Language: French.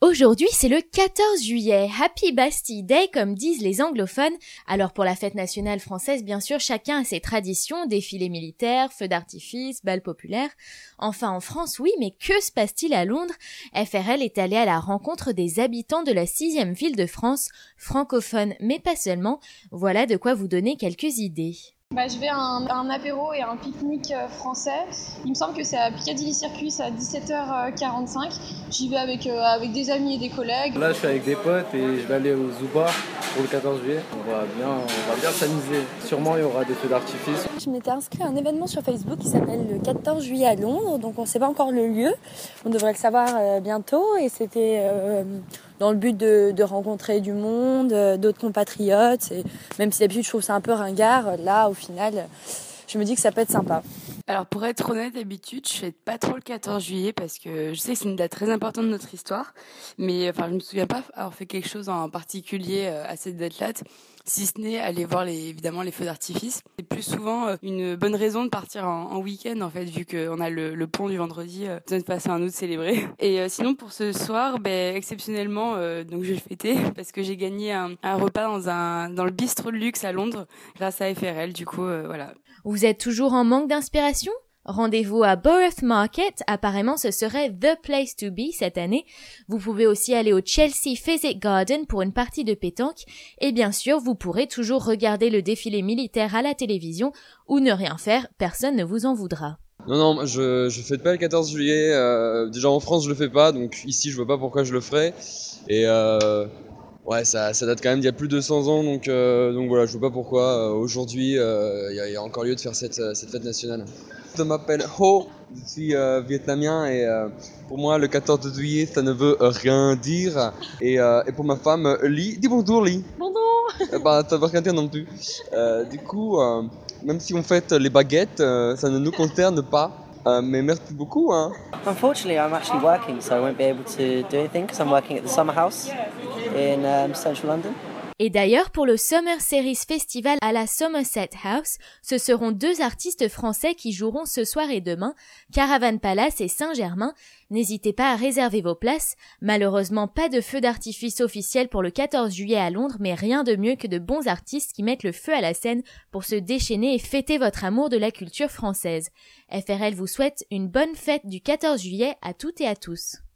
Aujourd'hui, c'est le 14 juillet, Happy Bastille Day comme disent les anglophones. Alors pour la fête nationale française, bien sûr, chacun a ses traditions, défilés militaires, feux d'artifice, balles populaires. Enfin en France, oui, mais que se passe-t-il à Londres? FRL est allé à la rencontre des habitants de la sixième ville de France, francophone mais pas seulement. Voilà de quoi vous donner quelques idées. Bah, je vais à un, apéro et un pique-nique euh, français. Il me semble que c'est à Piccadilly Circus à 17h45. J'y vais avec, euh, avec des amis et des collègues. Là, je suis avec des potes et je vais aller au Zuba pour le 14 juillet. On va bien, bien s'amuser. Sûrement, il y aura des feux d'artifice. Je m'étais inscrit à un événement sur Facebook qui s'appelle le 14 juillet à Londres. Donc, on ne sait pas encore le lieu. On devrait le savoir euh, bientôt. Et c'était dans le but de, de rencontrer du monde, euh, d'autres compatriotes. Et même si d'habitude je trouve ça un peu ringard, là au final, je me dis que ça peut être sympa. Alors pour être honnête, d'habitude, je fais pas trop le 14 juillet parce que je sais que c'est une date très importante de notre histoire, mais enfin je me souviens pas avoir fait quelque chose en particulier euh, à cette date-là, si ce n'est aller voir les, évidemment les feux d'artifice. C'est plus souvent euh, une bonne raison de partir en, week-end en fait, vu qu'on a le, pont du vendredi, euh, de passer un autre célébrer. Et euh, sinon pour ce soir, ben, exceptionnellement, donc je vais fêter parce que j'ai gagné un, un, repas dans un dans le bistrot de luxe à Londres grâce à FRL. Du coup, voilà. Vous êtes toujours en manque d'inspiration? Rendez-vous à Borough Market, apparemment ce serait the place to be cette année. Vous pouvez aussi aller au Chelsea Physic Garden pour une partie de pétanque et bien sûr vous pourrez toujours regarder le défilé militaire à la télévision ou ne rien faire, personne ne vous en voudra. Non, non, je je fais pas le 14 juillet. Euh, déjà en France, je le fais pas, donc ici, je vois pas pourquoi je le ferais. Et euh, ouais, ça, ça date quand même d'il y a plus de 100 ans, donc, euh, donc voilà, je vois pas pourquoi aujourd'hui il y, a encore lieu de faire cette, cette fête nationale. Je m'appelle Ho, je suis euh, vietnamien et euh, pour moi le 14 juillet ça ne veut rien dire. Et, euh, et pour ma femme Li, dis bonjour Li. Bonjour. bah ça veut rien dire non plus. du coup, même si on fête les baguettes, ça ne nous concerne pas. mais merci beaucoup. Hein. Unfortunately, I'm actually working, so I won't be able to do anything because I'm working at the summer house um. Et d'ailleurs, pour le Summer Series Festival à la Somerset House, ce seront deux artistes français qui joueront ce soir et demain, Caravan Palace et Saint-Germain. N'hésitez pas à réserver vos places. Malheureusement, pas de feu d'artifice officiel pour le 14 juillet à Londres, mais rien de mieux que de bons artistes qui mettent le feu à la scène pour se déchaîner et fêter votre amour de la culture française. FRL vous souhaite une bonne fête du 14 juillet à toutes et à tous.